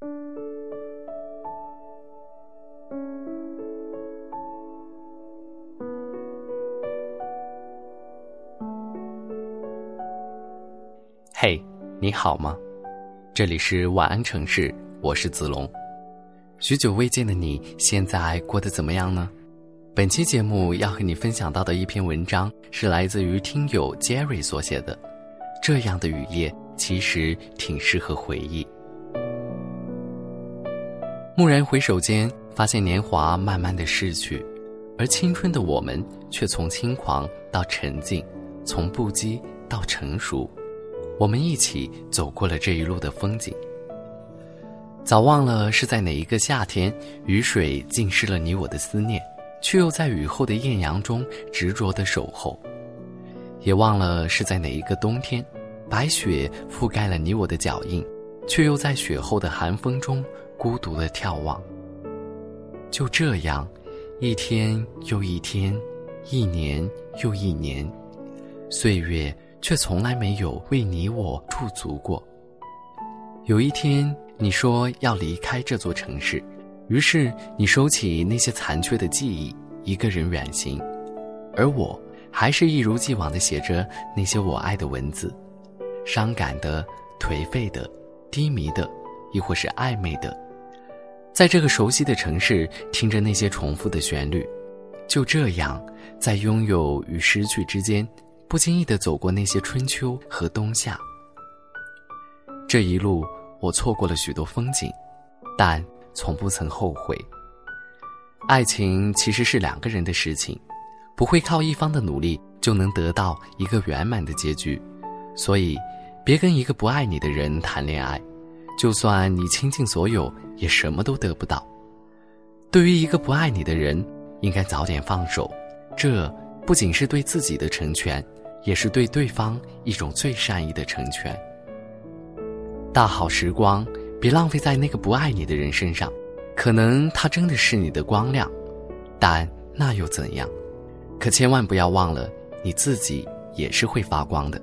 嘿，你好吗？这里是晚安城市，我是子龙。许久未见的你，现在过得怎么样呢？本期节目要和你分享到的一篇文章，是来自于听友 Jerry 所写的。这样的雨夜，其实挺适合回忆。蓦然回首间，发现年华慢慢的逝去，而青春的我们，却从轻狂到沉静，从不羁到成熟。我们一起走过了这一路的风景，早忘了是在哪一个夏天，雨水浸湿了你我的思念，却又在雨后的艳阳中执着的守候；也忘了是在哪一个冬天，白雪覆盖了你我的脚印，却又在雪后的寒风中孤独的眺望。就这样，一天又一天，一年又一年，岁月。却从来没有为你我驻足过。有一天，你说要离开这座城市，于是你收起那些残缺的记忆，一个人远行，而我还是一如既往的写着那些我爱的文字，伤感的、颓废的、低迷的，亦或是暧昧的，在这个熟悉的城市，听着那些重复的旋律，就这样，在拥有与失去之间。不经意的走过那些春秋和冬夏，这一路我错过了许多风景，但从不曾后悔。爱情其实是两个人的事情，不会靠一方的努力就能得到一个圆满的结局，所以别跟一个不爱你的人谈恋爱，就算你倾尽所有，也什么都得不到。对于一个不爱你的人，应该早点放手，这不仅是对自己的成全。也是对对方一种最善意的成全。大好时光，别浪费在那个不爱你的人身上，可能他真的是你的光亮，但那又怎样？可千万不要忘了，你自己也是会发光的。